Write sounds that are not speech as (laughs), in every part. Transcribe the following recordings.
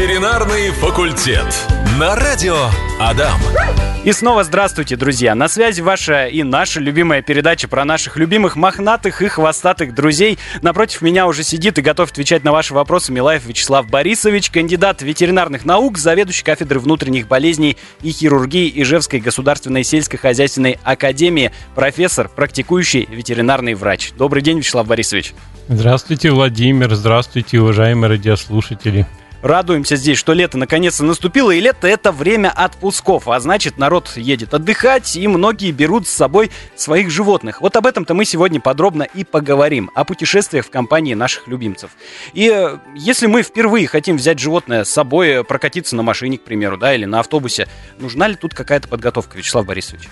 Ветеринарный факультет. На радио Адам. И снова здравствуйте, друзья! На связи ваша и наша любимая передача про наших любимых мохнатых и хвостатых друзей. Напротив меня уже сидит и готов отвечать на ваши вопросы Милаев Вячеслав Борисович, кандидат ветеринарных наук, заведующий кафедрой внутренних болезней и хирургии Ижевской государственной сельскохозяйственной академии, профессор, практикующий ветеринарный врач. Добрый день, Вячеслав Борисович. Здравствуйте, Владимир. Здравствуйте, уважаемые радиослушатели. Радуемся здесь, что лето наконец-то наступило, и лето это время отпусков, а значит народ едет отдыхать, и многие берут с собой своих животных. Вот об этом-то мы сегодня подробно и поговорим, о путешествиях в компании наших любимцев. И э, если мы впервые хотим взять животное с собой, э, прокатиться на машине, к примеру, да, или на автобусе, нужна ли тут какая-то подготовка, Вячеслав Борисович?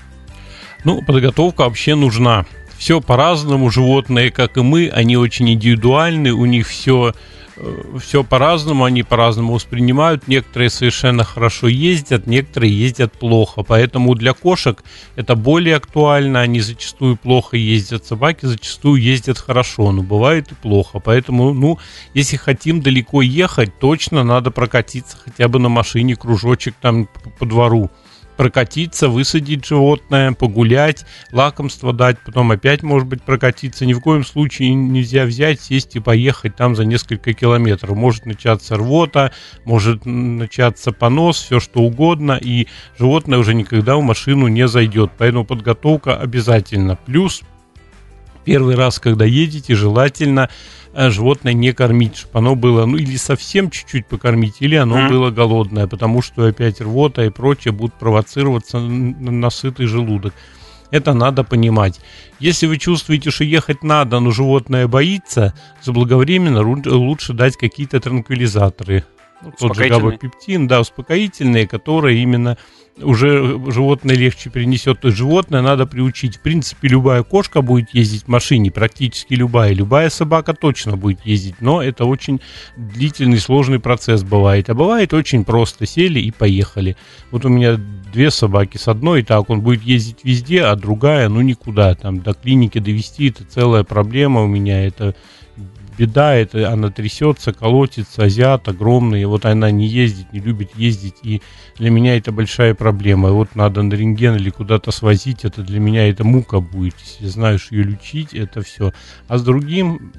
Ну, подготовка вообще нужна все по-разному, животные, как и мы, они очень индивидуальны, у них все э, все по-разному, они по-разному воспринимают. Некоторые совершенно хорошо ездят, некоторые ездят плохо. Поэтому для кошек это более актуально. Они зачастую плохо ездят. Собаки зачастую ездят хорошо, но бывает и плохо. Поэтому, ну, если хотим далеко ехать, точно надо прокатиться хотя бы на машине кружочек там по двору прокатиться, высадить животное, погулять, лакомство дать, потом опять, может быть, прокатиться. Ни в коем случае нельзя взять, сесть и поехать там за несколько километров. Может начаться рвота, может начаться понос, все что угодно, и животное уже никогда в машину не зайдет. Поэтому подготовка обязательно. Плюс первый раз, когда едете, желательно Э, животное не кормить, чтобы оно было, ну или совсем чуть-чуть покормить, или оно mm. было голодное, потому что опять рвота и прочее будут провоцироваться на сытый желудок. Это надо понимать. Если вы чувствуете, что ехать надо, но животное боится, заблаговременно лучше дать какие-то транквилизаторы. Ну, тот же габапептин, да, успокоительные, которые именно уже животное легче перенесет. То есть животное надо приучить. В принципе, любая кошка будет ездить в машине, практически любая. Любая собака точно будет ездить, но это очень длительный, сложный процесс бывает. А бывает очень просто. Сели и поехали. Вот у меня две собаки. С одной так он будет ездить везде, а другая, ну, никуда. Там до клиники довести, это целая проблема у меня. Это беда, это она трясется, колотится, азиат огромный, вот она не ездит, не любит ездить, и для меня это большая проблема. И вот надо на рентген или куда-то свозить, это для меня это мука будет, если знаешь ее лечить, это все. А с другим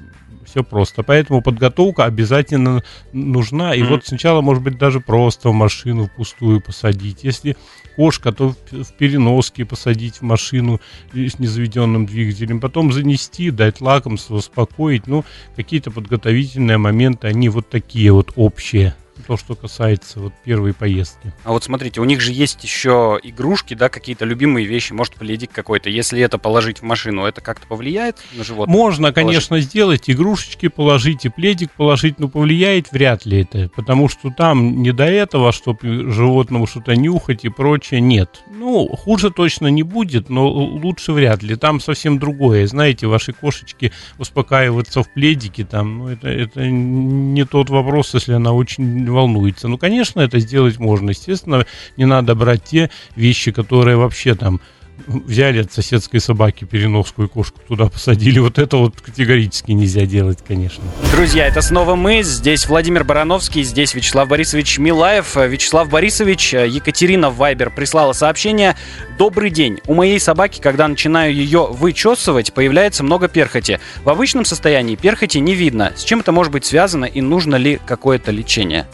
все просто. Поэтому подготовка обязательно нужна. И mm-hmm. вот сначала, может быть, даже просто в машину пустую посадить. Если кошка, то в переноске посадить в машину с незаведенным двигателем, потом занести, дать лакомство, успокоить. Ну, какие-то подготовительные моменты, они вот такие вот общие то, что касается вот первой поездки. А вот смотрите, у них же есть еще игрушки, да, какие-то любимые вещи, может, пледик какой-то. Если это положить в машину, это как-то повлияет на животное? Можно, конечно, положить? сделать. Игрушечки положить и пледик положить, но повлияет вряд ли это. Потому что там не до этого, чтобы животному что-то нюхать и прочее, нет. Ну, хуже точно не будет, но лучше вряд ли. Там совсем другое. Знаете, ваши кошечки успокаиваются в пледике, там, ну, это, это не тот вопрос, если она очень волнуется. Ну, конечно, это сделать можно. Естественно, не надо брать те вещи, которые вообще там взяли от соседской собаки переносскую кошку, туда посадили. Вот это вот категорически нельзя делать, конечно. Друзья, это снова мы. Здесь Владимир Барановский, здесь Вячеслав Борисович Милаев. Вячеслав Борисович, Екатерина Вайбер прислала сообщение. Добрый день. У моей собаки, когда начинаю ее вычесывать, появляется много перхоти. В обычном состоянии перхоти не видно. С чем это может быть связано и нужно ли какое-то лечение?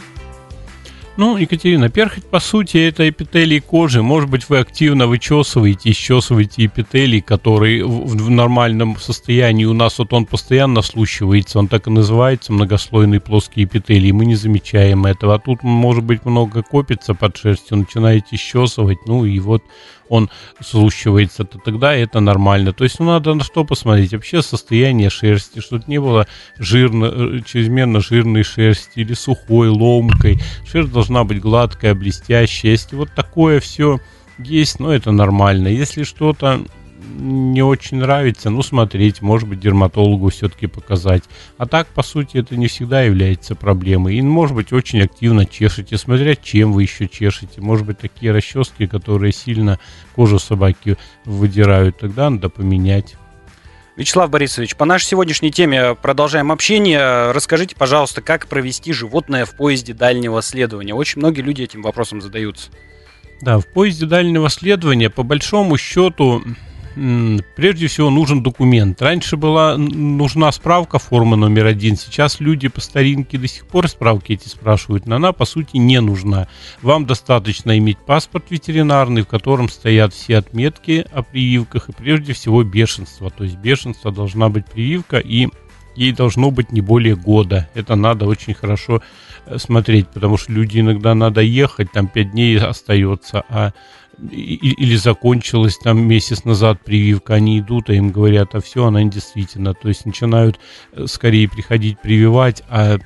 Ну, Екатерина, перхоть, по сути, это эпителий кожи. Может быть, вы активно вычесываете, исчесываете эпителий, который в, в нормальном состоянии у нас вот он постоянно слущивается, он так и называется, многослойный плоский эпителий, мы не замечаем этого. А тут, может быть, много копится под шерстью, начинаете исчесывать, ну и вот он слущивается, то тогда это нормально. То есть ну, надо на что посмотреть. Вообще состояние шерсти, чтобы не было жирно, э, чрезмерно жирной шерсти или сухой, ломкой. Шерсть должна быть гладкая, блестящая. Если вот такое все есть, ну это нормально. Если что-то не очень нравится, ну, смотреть, может быть, дерматологу все-таки показать. А так, по сути, это не всегда является проблемой. И, может быть, очень активно чешете, смотря чем вы еще чешете. Может быть, такие расчески, которые сильно кожу собаки выдирают, тогда надо поменять. Вячеслав Борисович, по нашей сегодняшней теме продолжаем общение. Расскажите, пожалуйста, как провести животное в поезде дальнего следования? Очень многие люди этим вопросом задаются. Да, в поезде дальнего следования, по большому счету, прежде всего нужен документ. Раньше была нужна справка формы номер один. Сейчас люди по старинке до сих пор справки эти спрашивают, но она по сути не нужна. Вам достаточно иметь паспорт ветеринарный, в котором стоят все отметки о прививках и прежде всего бешенство. То есть бешенство должна быть прививка и ей должно быть не более года. Это надо очень хорошо э, смотреть, потому что люди иногда надо ехать, там пять дней остается, а или закончилась там месяц назад прививка, они идут, а им говорят, а все, она действительно. То есть начинают э, скорее приходить прививать, а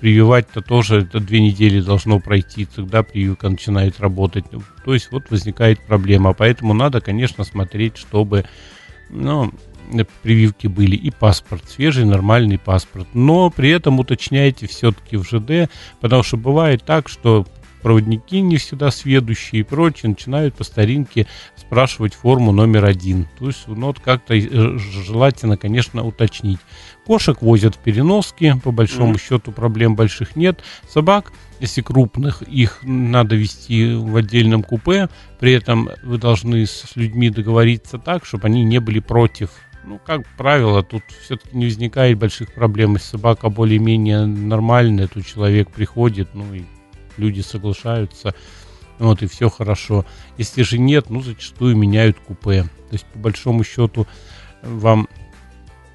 прививать-то тоже это две недели должно пройти, тогда прививка начинает работать. То есть вот возникает проблема. Поэтому надо, конечно, смотреть, чтобы ну, прививки были и паспорт, свежий нормальный паспорт. Но при этом уточняйте все-таки в ЖД, потому что бывает так, что проводники не всегда сведущие и прочее начинают по старинке спрашивать форму номер один. То есть, ну, вот как-то э, желательно, конечно, уточнить. Кошек возят в переноски, по большому mm-hmm. счету проблем больших нет. Собак, если крупных, их надо вести в отдельном купе. При этом вы должны с людьми договориться так, чтобы они не были против ну, как правило, тут все-таки не возникает больших проблем. Если собака более-менее нормальная, то человек приходит, ну и люди соглашаются, вот, и все хорошо. Если же нет, ну, зачастую меняют купе. То есть, по большому счету, вам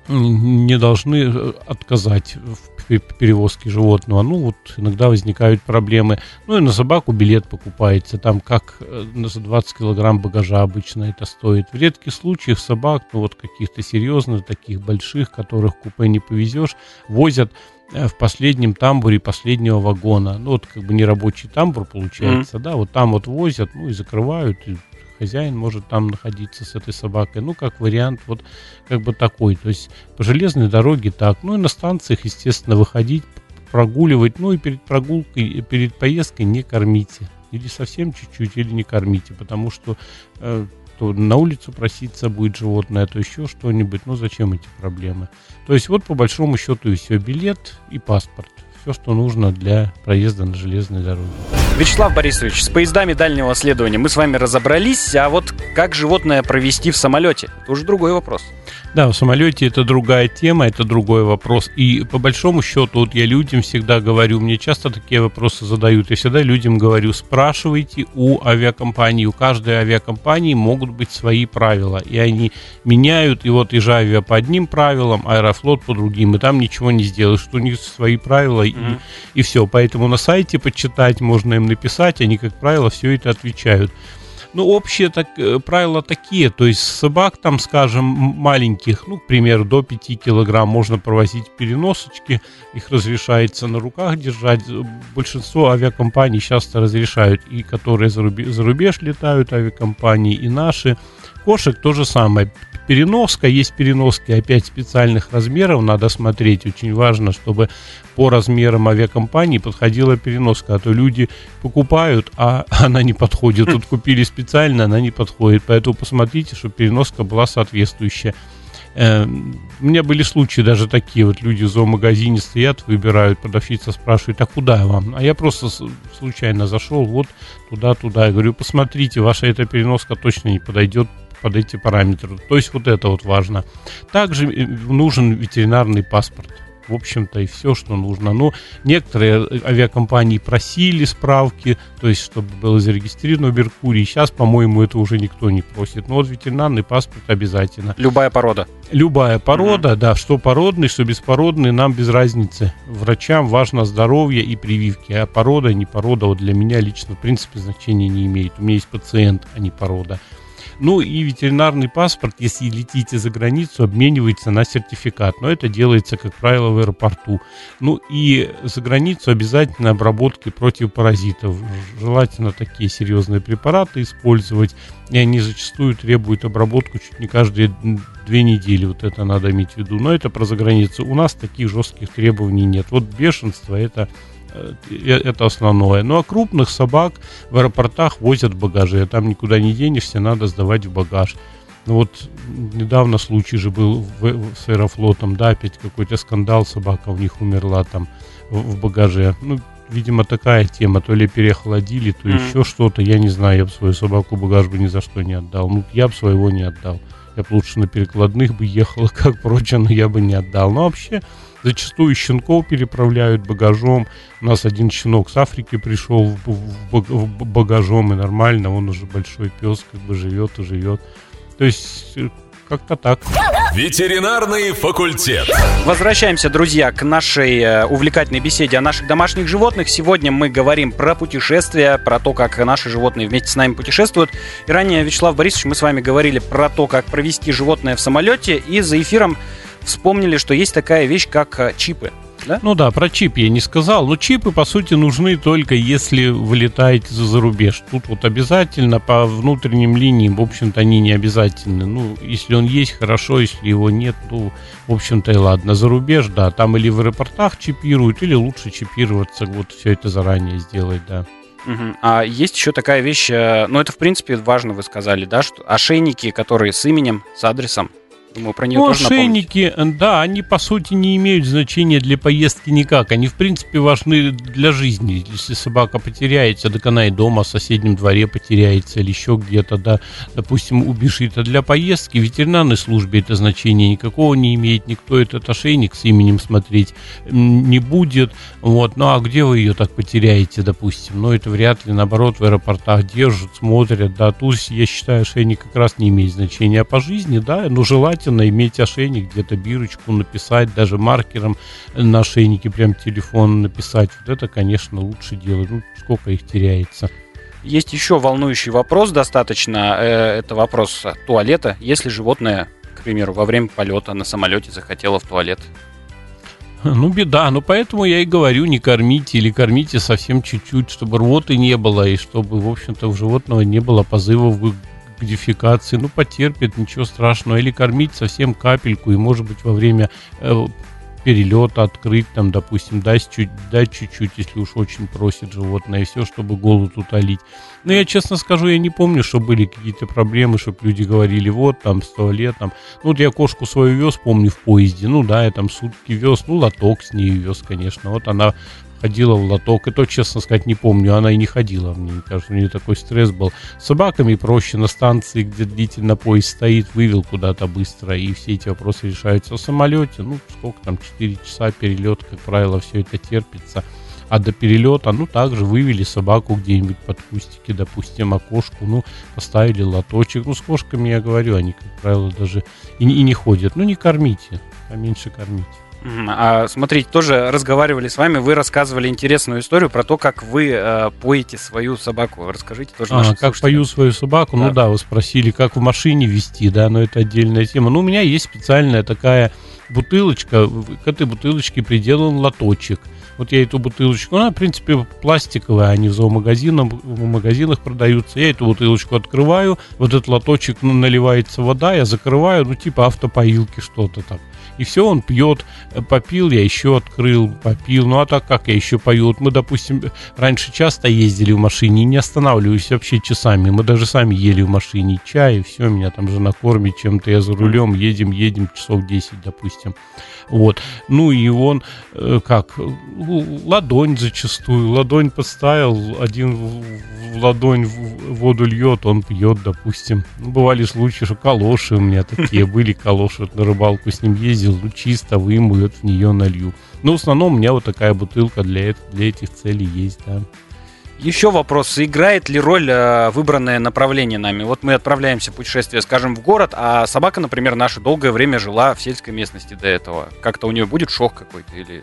не должны э, отказать в перевозке животного. Ну, вот иногда возникают проблемы. Ну, и на собаку билет покупается. Там как э, за 20 килограмм багажа обычно это стоит. В редких случаях собак, ну, вот каких-то серьезных, таких больших, которых купе не повезешь, возят в последнем тамбуре последнего вагона. Ну, вот как бы нерабочий тамбур получается, mm-hmm. да, вот там вот возят, ну и закрывают, и хозяин может там находиться с этой собакой. Ну, как вариант, вот как бы такой. То есть по железной дороге так. Ну и на станциях, естественно, выходить, прогуливать. Ну и перед прогулкой, перед поездкой не кормите. Или совсем чуть-чуть, или не кормите, потому что э, то на улицу проситься будет животное, то еще что-нибудь. Ну, зачем эти проблемы? То есть вот по большому счету и все, билет и паспорт. Все, что нужно для проезда на железной дороге. Вячеслав Борисович, с поездами дальнего следования мы с вами разобрались, а вот как животное провести в самолете? Это уже другой вопрос. Да, в самолете это другая тема, это другой вопрос. И по большому счету, вот я людям всегда говорю, мне часто такие вопросы задают, я всегда людям говорю, спрашивайте у авиакомпании, у каждой авиакомпании могут быть свои правила, и они меняют, и вот Ижавия по одним правилам, Аэрофлот по другим, и там ничего не сделаешь, что у них свои правила, mm-hmm. и, и все. Поэтому на сайте почитать, можно им написать, они, как правило, все это отвечают. Ну, общие так, э, правила такие, то есть собак там, скажем, маленьких, ну, к примеру, до 5 килограмм можно провозить переносочки, их разрешается на руках держать. Большинство авиакомпаний часто разрешают, и которые за рубеж, за рубеж летают авиакомпании, и наши. Кошек то же самое переноска. Есть переноски опять специальных размеров, надо смотреть. Очень важно, чтобы по размерам авиакомпании подходила переноска. А то люди покупают, а (laughs) она не подходит. Тут купили специально, она не подходит. Поэтому посмотрите, чтобы переноска была соответствующая. Э, у меня были случаи даже такие, вот люди в зоомагазине стоят, выбирают, продавщица спрашивает, а куда вам? А я просто случайно зашел, вот туда-туда. Я говорю, посмотрите, ваша эта переноска точно не подойдет под эти параметры. То есть вот это вот важно. Также э, нужен ветеринарный паспорт. В общем-то, и все, что нужно. Но некоторые авиакомпании просили справки, то есть, чтобы было зарегистрировано в Меркурии. Сейчас, по-моему, это уже никто не просит. Но вот ветеринарный паспорт обязательно. Любая порода. Любая порода, mm-hmm. да, что породный, что беспородный, нам без разницы. Врачам важно здоровье и прививки, а порода, не порода, вот для меня лично, в принципе, значения не имеет. У меня есть пациент, а не порода. Ну и ветеринарный паспорт, если летите за границу, обменивается на сертификат. Но это делается, как правило, в аэропорту. Ну и за границу обязательно обработки против паразитов. Желательно такие серьезные препараты использовать. И они зачастую требуют обработку чуть не каждые две недели. Вот это надо иметь в виду. Но это про заграницу. У нас таких жестких требований нет. Вот бешенство это это основное. Ну а крупных собак в аэропортах возят в багаже. Там никуда не денешься, надо сдавать в багаж. Ну вот недавно случай же был в, в, с Аэрофлотом, да, опять какой-то скандал, собака у них умерла там в, в багаже. Ну, видимо, такая тема. То ли переохладили, то mm. еще что-то. Я не знаю, я бы свою собаку багаж бы ни за что не отдал. Ну, я бы своего не отдал. Я бы лучше на перекладных бы ехал, (laughs) как прочее, но я бы не отдал. Но вообще, зачастую щенков переправляют багажом. У нас один щенок с Африки пришел в, в, в багажом, и нормально, он уже большой пес, как бы живет и живет. То есть э, как-то так. Ветеринарный факультет. Возвращаемся, друзья, к нашей э, увлекательной беседе о наших домашних животных. Сегодня мы говорим про путешествия, про то, как наши животные вместе с нами путешествуют. И ранее, Вячеслав Борисович, мы с вами говорили про то, как провести животное в самолете. И за эфиром вспомнили, что есть такая вещь, как э, чипы да? Ну да, про чип я не сказал. Но чипы, по сути, нужны только если вы летаете за рубеж. Тут вот обязательно по внутренним линиям, в общем-то, они не обязательны. Ну, если он есть, хорошо, если его нет, ну, в общем-то, и ладно. За рубеж, да, там или в аэропортах чипируют, или лучше чипироваться, вот все это заранее сделать, да. Угу. А есть еще такая вещь, э, ну это в принципе важно, вы сказали, да, что ошейники, которые с именем, с адресом, Думаю, про нее ну, тоже напомните. да, они по сути не имеют значения для поездки никак. Они в принципе важны для жизни. Если собака потеряется, так она и дома, в соседнем дворе потеряется или еще где-то, да, допустим, убежит. А для поездки в ветеринарной службе это значение никакого не имеет. Никто этот ошейник с именем смотреть не будет. Вот. Ну а где вы ее так потеряете, допустим? Ну это вряд ли, наоборот, в аэропортах держат, смотрят, да. Тут я считаю, ошейник как раз не имеет значения. А по жизни, да, ну желательно желательно иметь ошейник, где-то бирочку написать, даже маркером на ошейнике прям телефон написать. Вот это, конечно, лучше делать. Ну, сколько их теряется. Есть еще волнующий вопрос достаточно. Э, это вопрос туалета. Если животное, к примеру, во время полета на самолете захотело в туалет, ну, беда. Ну, поэтому я и говорю, не кормите или кормите совсем чуть-чуть, чтобы рвоты не было, и чтобы, в общем-то, у животного не было позывов к дефекации, ну, потерпит, ничего страшного. Или кормить совсем капельку, и, может быть, во время э, перелета открыть, там, допустим, дать, чуть, дать чуть-чуть, если уж очень просит животное, и все, чтобы голод утолить. Но я честно скажу, я не помню, что были какие-то проблемы, чтобы люди говорили, вот, там, с туалетом. Ну, вот я кошку свою вез, помню, в поезде, ну, да, я там сутки вез, ну, лоток с ней вез, конечно. Вот она ходила в лоток. И то, честно сказать, не помню. Она и не ходила, мне кажется. У нее такой стресс был. С собаками проще на станции, где длительно поезд стоит, вывел куда-то быстро, и все эти вопросы решаются. В самолете, ну, сколько там, 4 часа перелет, как правило, все это терпится. А до перелета, ну, также вывели собаку где-нибудь под кустики, допустим, окошку, ну, поставили лоточек. Ну, с кошками, я говорю, они, как правило, даже и, и не ходят. Ну, не кормите, поменьше кормите. А, смотрите, тоже разговаривали с вами, вы рассказывали интересную историю про то, как вы э, поете свою собаку. Расскажите тоже. А, как слушателям. пою свою собаку? Ну да. Ну да, вы спросили, как в машине вести, да, но это отдельная тема. Ну, у меня есть специальная такая бутылочка, к этой бутылочке приделан лоточек. Вот я эту бутылочку, она, в принципе, пластиковая, они в зоомагазинах, в магазинах продаются. Я эту бутылочку открываю, вот этот лоточек ну, наливается вода, я закрываю, ну, типа автопоилки что-то так и все, он пьет, попил, я еще открыл, попил, ну а так как я еще пою, вот мы, допустим, раньше часто ездили в машине, не останавливались вообще часами, мы даже сами ели в машине чай, и все, меня там жена кормит чем-то, я за рулем, едем, едем часов 10, допустим, вот, ну и он, э, как, ладонь зачастую, ладонь поставил, один в ладонь воду льет, он пьет, допустим, ну, бывали случаи, что калоши у меня такие (laughs) были, калоши, вот на рыбалку с ним ездил, ну, чисто вымою, вот в нее налью. Но в основном у меня вот такая бутылка для, для этих целей есть, да. Еще вопрос, играет ли роль э, выбранное направление нами? Вот мы отправляемся в путешествие, скажем, в город, а собака, например, наша долгое время жила в сельской местности до этого. Как-то у нее будет шок какой-то или...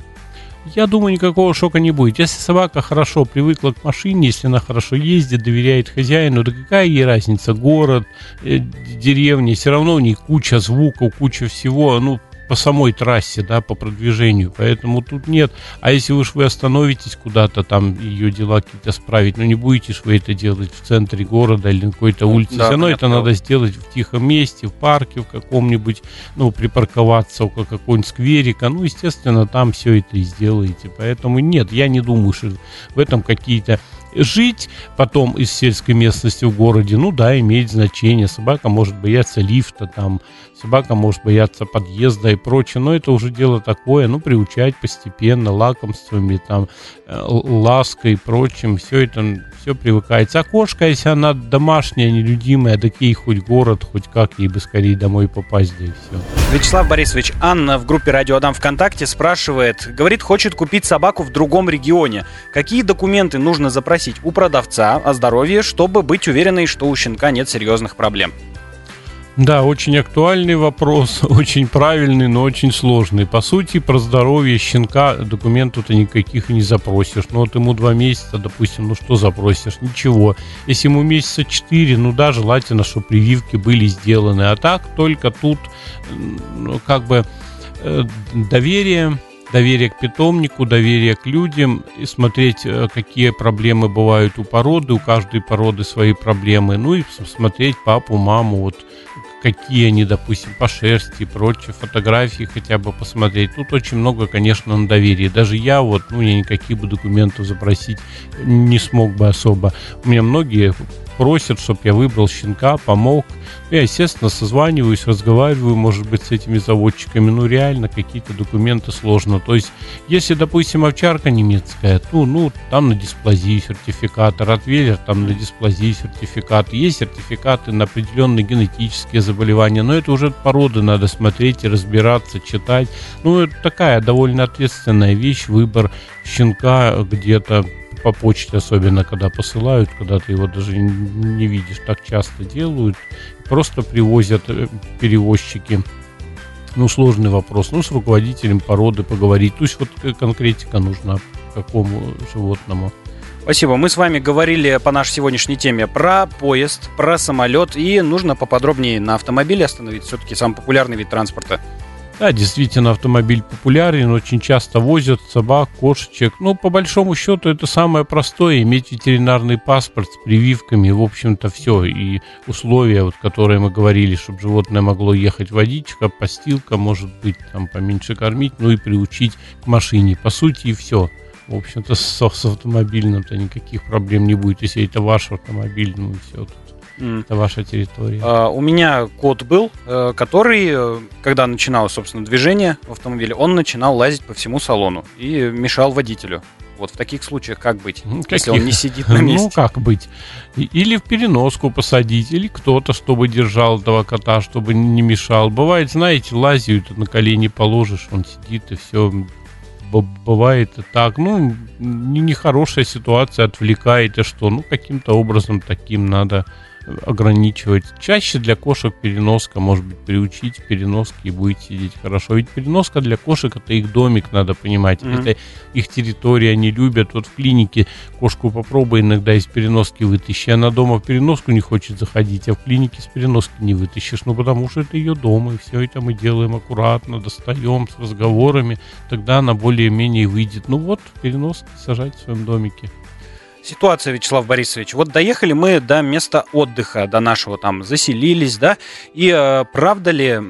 Я думаю, никакого шока не будет. Если собака хорошо привыкла к машине, если она хорошо ездит, доверяет хозяину, да какая ей разница, город, э, деревня, все равно у ней куча звуков, куча всего, ну, по самой трассе, да, по продвижению. Поэтому тут нет. А если уж вы остановитесь куда-то там ее дела какие-то справить, ну не будете же вы это делать в центре города или на какой-то улице. Да, Все равно это надо сделать в тихом месте, в парке, в каком-нибудь, ну, припарковаться около какого-нибудь скверика. Ну, естественно, там все это и сделаете. Поэтому нет, я не думаю, что в этом какие-то жить потом из сельской местности в городе, ну да, имеет значение. Собака может бояться лифта, там, собака может бояться подъезда и прочее, но это уже дело такое, ну, приучать постепенно лакомствами, там, э, лаской и прочим, все это, все привыкается. А если она домашняя, нелюдимая, так ей хоть город, хоть как, ей бы скорее домой попасть, да и все. Вячеслав Борисович, Анна в группе «Радио Адам ВКонтакте» спрашивает, говорит, хочет купить собаку в другом регионе. Какие документы нужно запросить у продавца о здоровье, чтобы быть уверенной, что у щенка нет серьезных проблем? Да, очень актуальный вопрос, (laughs) очень правильный, но очень сложный. По сути, про здоровье щенка документов ты никаких не запросишь. Ну вот ему два месяца, допустим, ну что запросишь? Ничего. Если ему месяца четыре, ну да, желательно, чтобы прививки были сделаны. А так только тут, ну, как бы э, доверие, доверие к питомнику, доверие к людям и смотреть, э, какие проблемы бывают у породы, у каждой породы свои проблемы, ну и смотреть папу, маму, вот какие они, допустим, по шерсти и прочее, фотографии хотя бы посмотреть. Тут очень много, конечно, на доверии. Даже я вот, ну, я никаких бы документов запросить не смог бы особо. У меня многие просят, чтобы я выбрал щенка, помог. Я, естественно, созваниваюсь, разговариваю, может быть, с этими заводчиками. Ну, реально, какие-то документы сложно. То есть, если, допустим, овчарка немецкая, то, ну, там на дисплазии сертификат, ротвейлер, там на дисплазии сертификат. Есть сертификаты на определенные генетические заболевания, но это уже породы надо смотреть и разбираться, читать. Ну, это такая довольно ответственная вещь, выбор щенка где-то по почте, особенно когда посылают, когда ты его даже не видишь, так часто делают. Просто привозят э, перевозчики. Ну, сложный вопрос. Ну, с руководителем породы поговорить. То есть вот э, конкретика нужна какому животному. Спасибо. Мы с вами говорили по нашей сегодняшней теме про поезд, про самолет. И нужно поподробнее на автомобиле остановить. Все-таки самый популярный вид транспорта. Да, действительно, автомобиль популярен, очень часто возят собак, кошечек. Ну, по большому счету, это самое простое, иметь ветеринарный паспорт с прививками, в общем-то, все. И условия, вот, которые мы говорили, чтобы животное могло ехать водичка, постилка, может быть, там, поменьше кормить, ну и приучить к машине. По сути, и все. В общем-то, с, с автомобильным-то никаких проблем не будет, если это ваш автомобиль, ну и все. Тут Mm. Это ваша территория. Uh, у меня кот был, uh, который, uh, когда начиналось, собственно, движение в автомобиле, он начинал лазить по всему салону и мешал водителю. Вот в таких случаях как быть, Каких? если он не сидит на (laughs) месте? Ну, как быть? Или в переноску посадить, или кто-то, чтобы держал этого кота, чтобы не мешал. Бывает, знаете, лазят, на колени положишь, он сидит и все. Бывает и так. Ну, нехорошая ситуация, отвлекает, и что? Ну, каким-то образом таким надо ограничивать. Чаще для кошек переноска, может быть, приучить переноски и будет сидеть хорошо. Ведь переноска для кошек это их домик, надо понимать. Mm-hmm. Это их территория, они любят. Вот в клинике кошку попробуй иногда из переноски вытащи. Она дома в переноску не хочет заходить, а в клинике с переноски не вытащишь. Ну, потому что это ее дом, и все это мы делаем аккуратно, достаем с разговорами. Тогда она более-менее выйдет. Ну вот, переноски сажать в своем домике ситуация, Вячеслав Борисович. Вот доехали мы до места отдыха, до нашего там заселились, да, и э, правда ли,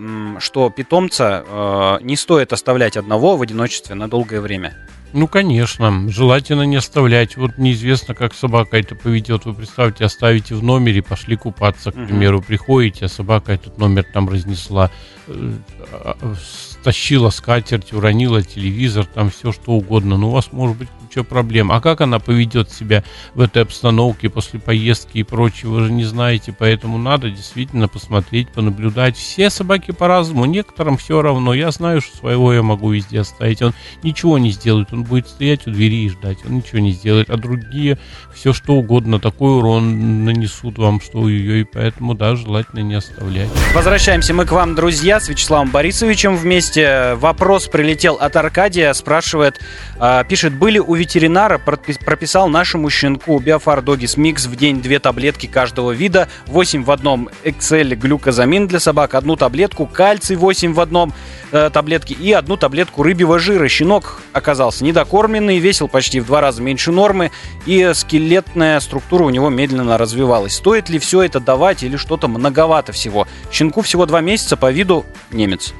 что питомца э, не стоит оставлять одного в одиночестве на долгое время? Ну, конечно, желательно не оставлять. Вот неизвестно, как собака это поведет. Вы представьте, оставите в номере, пошли купаться, к примеру, приходите, а собака этот номер там разнесла, э, а, стащила скатерть, уронила телевизор, там все что угодно. Ну, у вас может быть куча проблем. А как она поведет себя в этой обстановке после поездки и прочего, вы же не знаете. Поэтому надо действительно посмотреть, понаблюдать. Все собаки по-разному, некоторым все равно. Я знаю, что своего я могу везде оставить. Он ничего не сделает, он будет стоять у двери и ждать. Он ничего не сделает. А другие все что угодно, такой урон нанесут вам, что ее, и поэтому, да, желательно не оставлять. Возвращаемся мы к вам, друзья, с Вячеславом Борисовичем вместе. Вопрос прилетел от Аркадия, спрашивает, а, пишет, были у ветеринара прописал нашему щенку Биофар Догис Микс в день две таблетки каждого вида, 8 в одном Excel глюкозамин для собак, одну таблетку кальций 8 в одном э, таблетке и одну таблетку рыбьего жира. Щенок оказался недокормленный, весил почти в два раза меньше нормы и скелетная структура у него медленно развивалась. Стоит ли все это давать или что-то многовато всего? Щенку всего два месяца, по виду немец.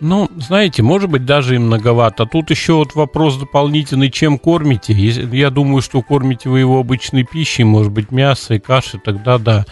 Ну, знаете, может быть, даже и многовато. Тут еще вот вопрос дополнительный, чем кормите. Я думаю, что кормите вы его обычной пищей, может быть, мясо и каши, тогда да.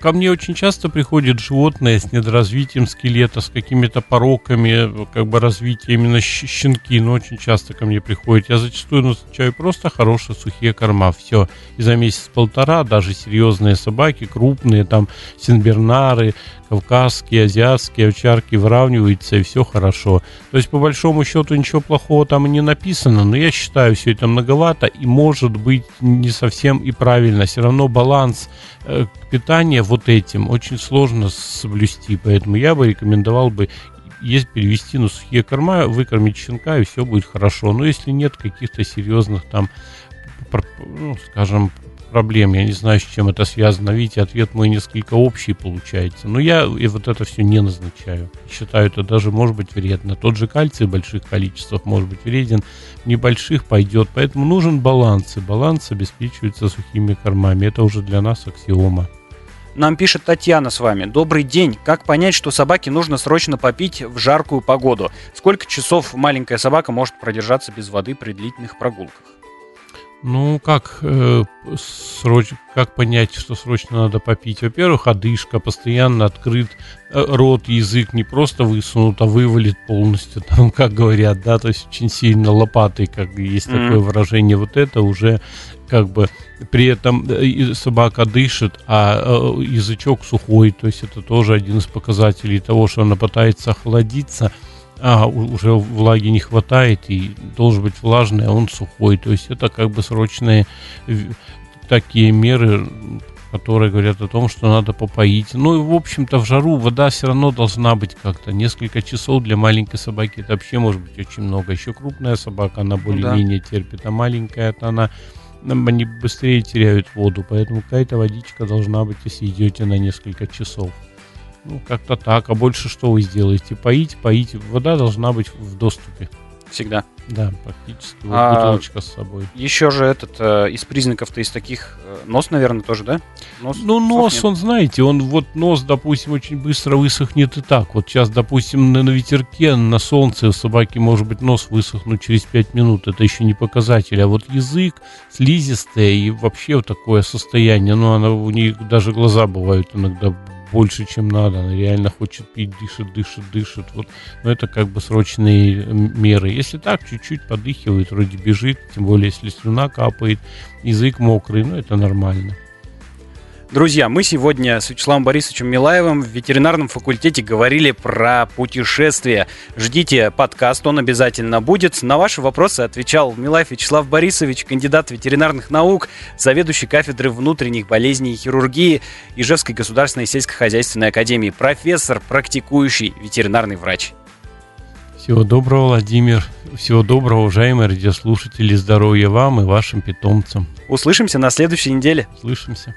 Ко мне очень часто приходят животные с недоразвитием скелета, с какими-то пороками, как бы развития именно щенки, но очень часто ко мне приходят. Я зачастую назначаю просто хорошие сухие корма, все. И за месяц-полтора даже серьезные собаки, крупные, там, синбернары, кавказские, азиатские овчарки выравниваются, и все хорошо. То есть, по большому счету, ничего плохого там и не написано, но я считаю, все это многовато и может быть не совсем и правильно. Все равно баланс э, питания вот этим очень сложно соблюсти, поэтому я бы рекомендовал бы есть перевести на сухие корма, выкормить щенка, и все будет хорошо. Но если нет каких-то серьезных там, ну, скажем, проблем. Я не знаю, с чем это связано. Видите, ответ мой несколько общий получается. Но я и вот это все не назначаю. Считаю, это даже может быть вредно. Тот же кальций в больших количествах может быть вреден, в небольших пойдет. Поэтому нужен баланс. И баланс обеспечивается сухими кормами. Это уже для нас аксиома. Нам пишет Татьяна с вами. Добрый день. Как понять, что собаке нужно срочно попить в жаркую погоду? Сколько часов маленькая собака может продержаться без воды при длительных прогулках? Ну, как, э, сроч... как понять, что срочно надо попить? Во-первых, одышка, постоянно открыт э, рот, язык не просто высунут, а вывалит полностью, (laughs) там, как говорят, да, то есть очень сильно лопатой, как есть mm-hmm. такое выражение. Вот это уже как бы при этом э, собака дышит, а э, язычок сухой, то есть это тоже один из показателей того, что она пытается охладиться – а, уже влаги не хватает и должен быть влажный, а он сухой. То есть это как бы срочные такие меры, которые говорят о том, что надо попоить. Ну и, в общем-то, в жару вода все равно должна быть как-то. Несколько часов для маленькой собаки это вообще может быть очень много. Еще крупная собака, она более-менее да. терпит, а маленькая, это она они быстрее теряют воду, поэтому какая-то водичка должна быть, если идете на несколько часов. Ну, как-то так. А больше что вы сделаете? Поить, поить. Вода должна быть в доступе. Всегда. Да, практически. Вот а, бутылочка с собой. Еще же этот э, из признаков-то из таких э, нос, наверное, тоже, да? Нос ну, нос, сохнет. он, знаете, он вот нос, допустим, очень быстро высохнет и так. Вот сейчас, допустим, на, на ветерке, на солнце у собаки может быть нос высохнуть через 5 минут. Это еще не показатель. А вот язык слизистый и вообще вот такое состояние, ну, она, у них даже глаза бывают иногда больше, чем надо. Она реально хочет пить, дышит, дышит, дышит. Вот. Но это как бы срочные меры. Если так, чуть-чуть подыхивает, вроде бежит, тем более, если слюна капает, язык мокрый, ну это нормально. Друзья, мы сегодня с Вячеславом Борисовичем Милаевым в ветеринарном факультете говорили про путешествия. Ждите подкаст, он обязательно будет. На ваши вопросы отвечал Милаев Вячеслав Борисович, кандидат ветеринарных наук, заведующий кафедры внутренних болезней и хирургии Ижевской государственной сельскохозяйственной академии, профессор, практикующий ветеринарный врач. Всего доброго, Владимир. Всего доброго, уважаемые радиослушатели. Здоровья вам и вашим питомцам. Услышимся на следующей неделе. Услышимся.